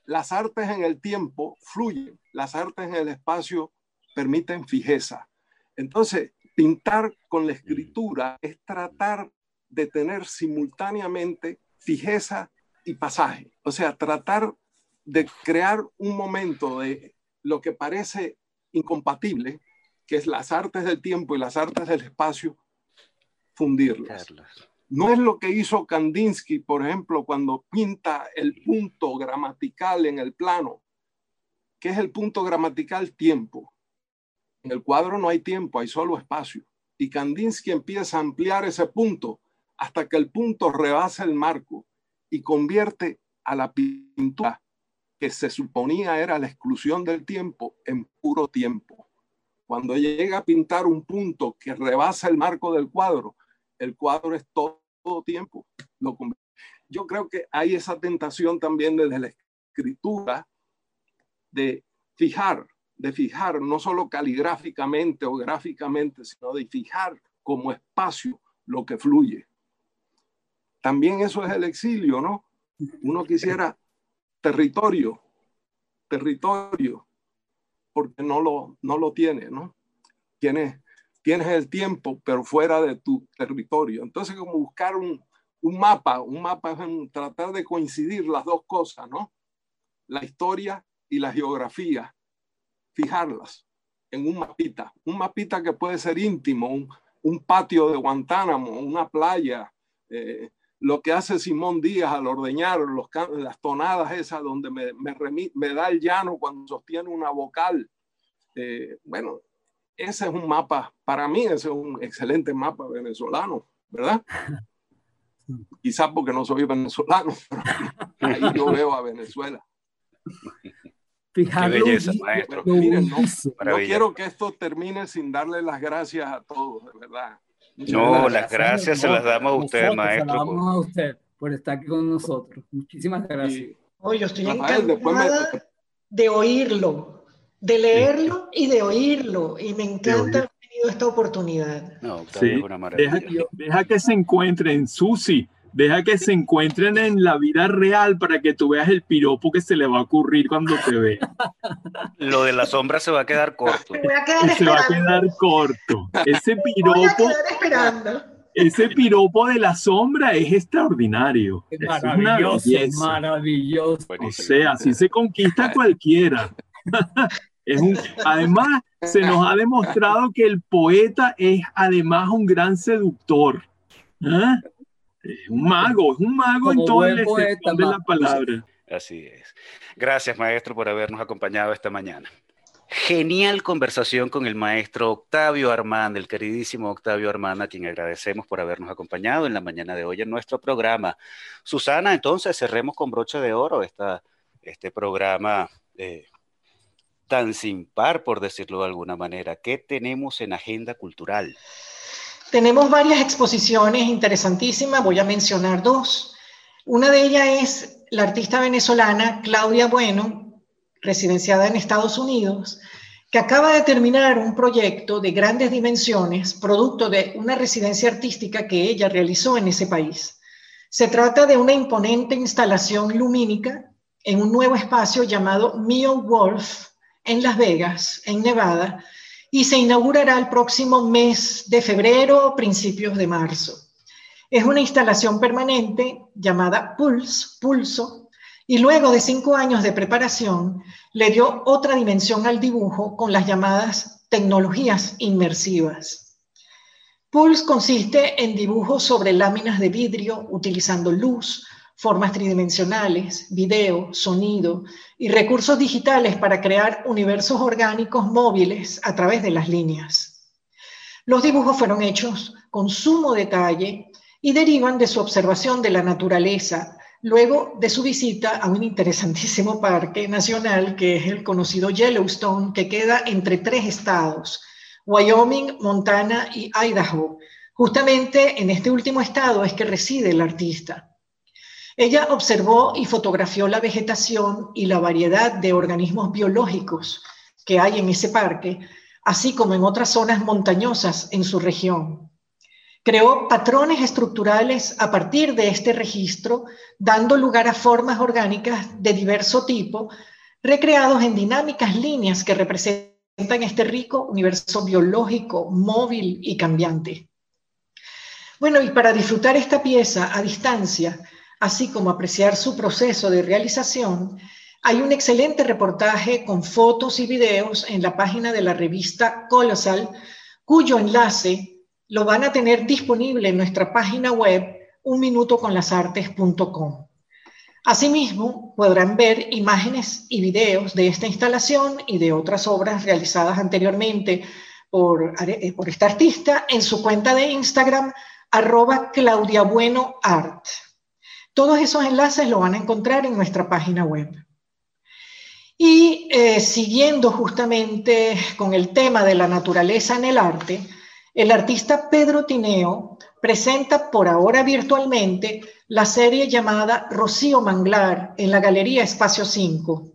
[SPEAKER 5] las artes en el tiempo fluyen, las artes en el espacio permiten fijeza. Entonces, pintar con la escritura es tratar de tener simultáneamente fijeza y pasaje. O sea, tratar de crear un momento de lo que parece incompatible, que es las artes del tiempo y las artes del espacio, fundirlas. No es lo que hizo Kandinsky, por ejemplo, cuando pinta el punto gramatical en el plano. ¿Qué es el punto gramatical? Tiempo. En el cuadro no hay tiempo, hay solo espacio. Y Kandinsky empieza a ampliar ese punto hasta que el punto rebasa el marco y convierte a la pintura que se suponía era la exclusión del tiempo en puro tiempo. Cuando llega a pintar un punto que rebasa el marco del cuadro, el cuadro es todo, tiempo. Yo creo que hay esa tentación también desde la escritura de fijar, de fijar no solo caligráficamente o gráficamente, sino de fijar como espacio lo que fluye. También eso es el exilio, ¿no? Uno quisiera territorio, territorio, porque no lo, no lo tiene, ¿no? Tienes, tienes el tiempo, pero fuera de tu territorio. Entonces, como buscar un, un mapa, un mapa es tratar de coincidir las dos cosas, ¿no? La historia y la geografía, fijarlas en un mapita, un mapita que puede ser íntimo, un, un patio de Guantánamo, una playa, eh, lo que hace Simón Díaz al ordeñar los, las tonadas esas donde me, me, me, da el llano cuando sostiene una vocal. Eh, bueno, ese es un mapa, para mí ese es un excelente mapa venezolano, ¿verdad? Quizás porque no soy venezolano, pero ahí yo veo a Venezuela.
[SPEAKER 1] Qué belleza, maestro.
[SPEAKER 5] miren, no, no quiero que esto termine sin darle las gracias a todos, de verdad.
[SPEAKER 1] No, las gracias se las damos a usted, maestro. Se las
[SPEAKER 4] damos a usted por estar aquí con nosotros. Muchísimas gracias.
[SPEAKER 2] Oye, yo estoy encantada de oírlo, de leerlo y de oírlo. Y me encanta haber tenido esta oportunidad.
[SPEAKER 3] No, sí. es una maravilla. Deja, deja, que se encuentren, Susi. Deja que se encuentren en la vida real para que tú veas el piropo que se le va a ocurrir cuando te ve.
[SPEAKER 1] Lo de la sombra se va a quedar corto.
[SPEAKER 3] se va a quedar corto. Ese piropo. Ese piropo de la sombra es extraordinario.
[SPEAKER 4] Es maravilloso, es maravilloso.
[SPEAKER 3] O sea, así se conquista cualquiera. es un, además, se nos ha demostrado que el poeta es además un gran seductor. ¿Ah? Es un mago, es un mago en todo el poeta, de la palabra.
[SPEAKER 1] Así es. Gracias, maestro, por habernos acompañado esta mañana. Genial conversación con el maestro Octavio Armán, el queridísimo Octavio Armán, a quien agradecemos por habernos acompañado en la mañana de hoy en nuestro programa. Susana, entonces cerremos con broche de oro esta, este programa eh, tan sin par, por decirlo de alguna manera. ¿Qué tenemos en agenda cultural?
[SPEAKER 2] Tenemos varias exposiciones interesantísimas, voy a mencionar dos. Una de ellas es la artista venezolana Claudia Bueno, residenciada en Estados Unidos, que acaba de terminar un proyecto de grandes dimensiones, producto de una residencia artística que ella realizó en ese país. Se trata de una imponente instalación lumínica en un nuevo espacio llamado Mio Wolf en Las Vegas, en Nevada, y se inaugurará el próximo mes de febrero, principios de marzo. Es una instalación permanente llamada Pulse, Pulso, y luego de cinco años de preparación le dio otra dimensión al dibujo con las llamadas tecnologías inmersivas. Pulse consiste en dibujos sobre láminas de vidrio utilizando luz, formas tridimensionales, video, sonido y recursos digitales para crear universos orgánicos móviles a través de las líneas. Los dibujos fueron hechos con sumo detalle y derivan de su observación de la naturaleza luego de su visita a un interesantísimo parque nacional que es el conocido Yellowstone, que queda entre tres estados, Wyoming, Montana y Idaho. Justamente en este último estado es que reside el artista. Ella observó y fotografió la vegetación y la variedad de organismos biológicos que hay en ese parque, así como en otras zonas montañosas en su región. Creó patrones estructurales a partir de este registro, dando lugar a formas orgánicas de diverso tipo, recreados en dinámicas líneas que representan este rico universo biológico, móvil y cambiante. Bueno, y para disfrutar esta pieza a distancia, así como apreciar su proceso de realización, hay un excelente reportaje con fotos y videos en la página de la revista Colossal, cuyo enlace lo van a tener disponible en nuestra página web unminutoconlasartes.com. Asimismo, podrán ver imágenes y videos de esta instalación y de otras obras realizadas anteriormente por, por esta artista en su cuenta de Instagram, arroba claudiabuenoart. Todos esos enlaces lo van a encontrar en nuestra página web. Y eh, siguiendo justamente con el tema de la naturaleza en el arte, el artista Pedro Tineo presenta por ahora virtualmente la serie llamada Rocío Manglar en la Galería Espacio 5.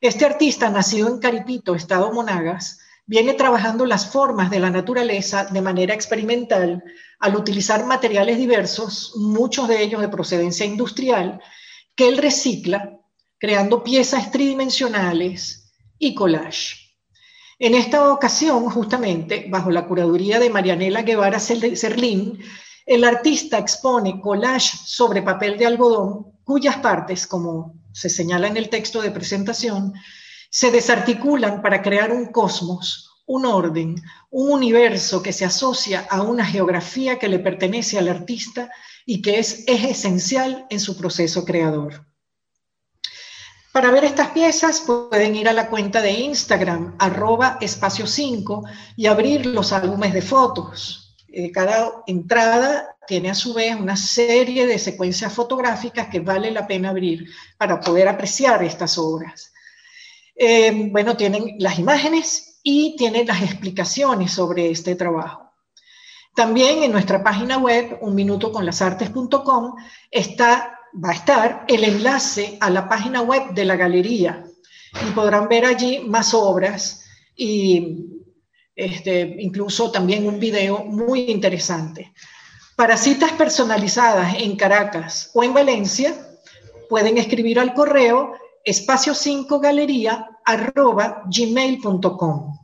[SPEAKER 2] Este artista, nacido en Caripito, Estado Monagas, viene trabajando las formas de la naturaleza de manera experimental al utilizar materiales diversos, muchos de ellos de procedencia industrial, que él recicla creando piezas tridimensionales y collage. En esta ocasión, justamente, bajo la curaduría de Marianela Guevara Serlín, el artista expone collage sobre papel de algodón cuyas partes, como se señala en el texto de presentación, se desarticulan para crear un cosmos, un orden, un universo que se asocia a una geografía que le pertenece al artista y que es esencial en su proceso creador. Para ver estas piezas pueden ir a la cuenta de Instagram, arroba espacio 5, y abrir los álbumes de fotos. Eh, cada entrada tiene a su vez una serie de secuencias fotográficas que vale la pena abrir para poder apreciar estas obras. Eh, bueno, tienen las imágenes y tienen las explicaciones sobre este trabajo. También en nuestra página web, unminutoconlasartes.com, está va a estar el enlace a la página web de la galería y podrán ver allí más obras y este, incluso también un video muy interesante. Para citas personalizadas en Caracas o en Valencia, pueden escribir al correo espacio 5 galería gmail.com.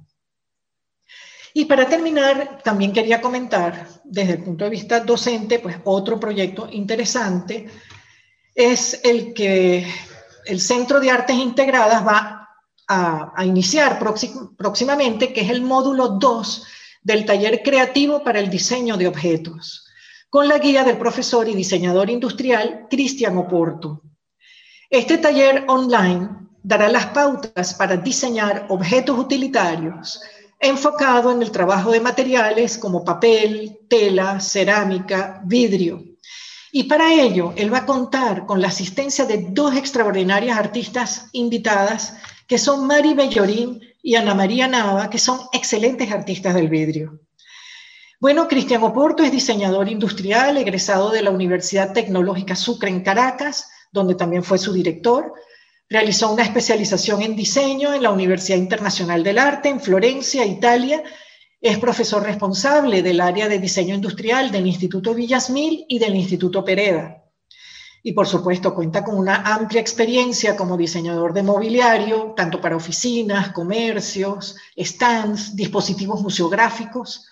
[SPEAKER 2] Y para terminar, también quería comentar desde el punto de vista docente, pues otro proyecto interesante es el que el Centro de Artes Integradas va a, iniciar próximamente, que es el módulo 2 del taller creativo para el diseño de objetos, con la guía del profesor y diseñador industrial Cristian Oporto. Este taller online dará las pautas para diseñar objetos utilitarios enfocado en el trabajo de materiales como papel, tela, cerámica, vidrio y para ello, él va a contar con la asistencia de dos extraordinarias artistas invitadas, que son Mari Bellorín y Ana María Nava, que son excelentes artistas del vidrio. Bueno, Cristian Oporto es diseñador industrial, egresado de la Universidad Tecnológica Sucre en Caracas, donde también fue su director. Realizó una especialización en diseño en la Universidad Internacional del Arte en Florencia, Italia, es profesor responsable del área de diseño industrial del Instituto Villasmil y del Instituto Pereda. Y por supuesto cuenta con una amplia experiencia como diseñador de mobiliario, tanto para oficinas, comercios, stands, dispositivos museográficos.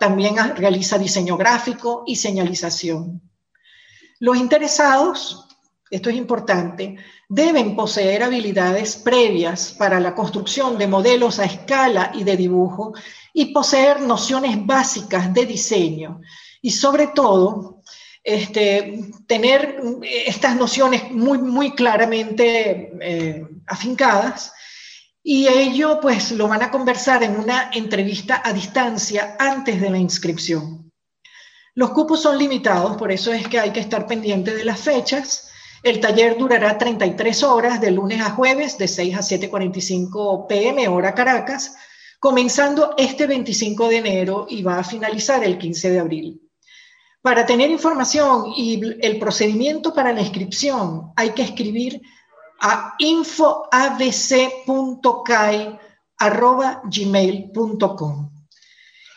[SPEAKER 2] También realiza diseño gráfico y señalización. Los interesados, esto es importante, deben poseer habilidades previas para la construcción de modelos a escala y de dibujo y poseer nociones básicas de diseño y sobre todo este, tener estas nociones muy, muy claramente eh, afincadas y ello pues lo van a conversar en una entrevista a distancia antes de la inscripción. Los cupos son limitados, por eso es que hay que estar pendiente de las fechas. El taller durará 33 horas de lunes a jueves de 6 a 7.45 pm hora Caracas comenzando este 25 de enero y va a finalizar el 15 de abril. Para tener información y el procedimiento para la inscripción hay que escribir a infoabc.kai.gmail.com.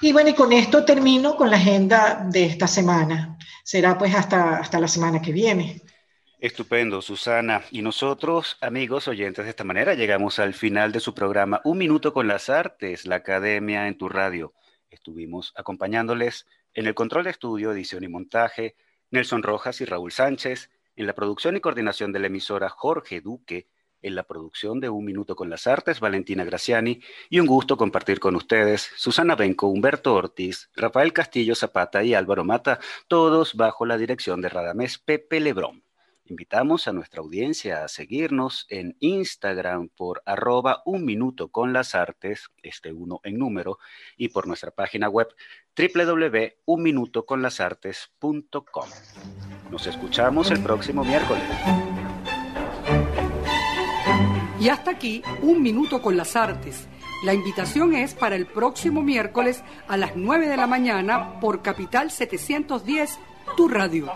[SPEAKER 2] Y bueno, y con esto termino con la agenda de esta semana. Será pues hasta, hasta la semana que viene.
[SPEAKER 1] Estupendo, Susana. Y nosotros, amigos oyentes, de esta manera llegamos al final de su programa Un Minuto con las Artes, la Academia en tu Radio. Estuvimos acompañándoles en el control de estudio, edición y montaje, Nelson Rojas y Raúl Sánchez, en la producción y coordinación de la emisora Jorge Duque, en la producción de Un Minuto con las Artes, Valentina Graciani, y un gusto compartir con ustedes Susana Benco, Humberto Ortiz, Rafael Castillo Zapata y Álvaro Mata, todos bajo la dirección de Radamés Pepe Lebrón. Invitamos a nuestra audiencia a seguirnos en Instagram por arroba un minuto con las artes, este uno en número, y por nuestra página web www.unminutoconlasartes.com. Nos escuchamos el próximo miércoles.
[SPEAKER 7] Y hasta aquí, un minuto con las artes. La invitación es para el próximo miércoles a las 9 de la mañana por Capital 710, tu radio.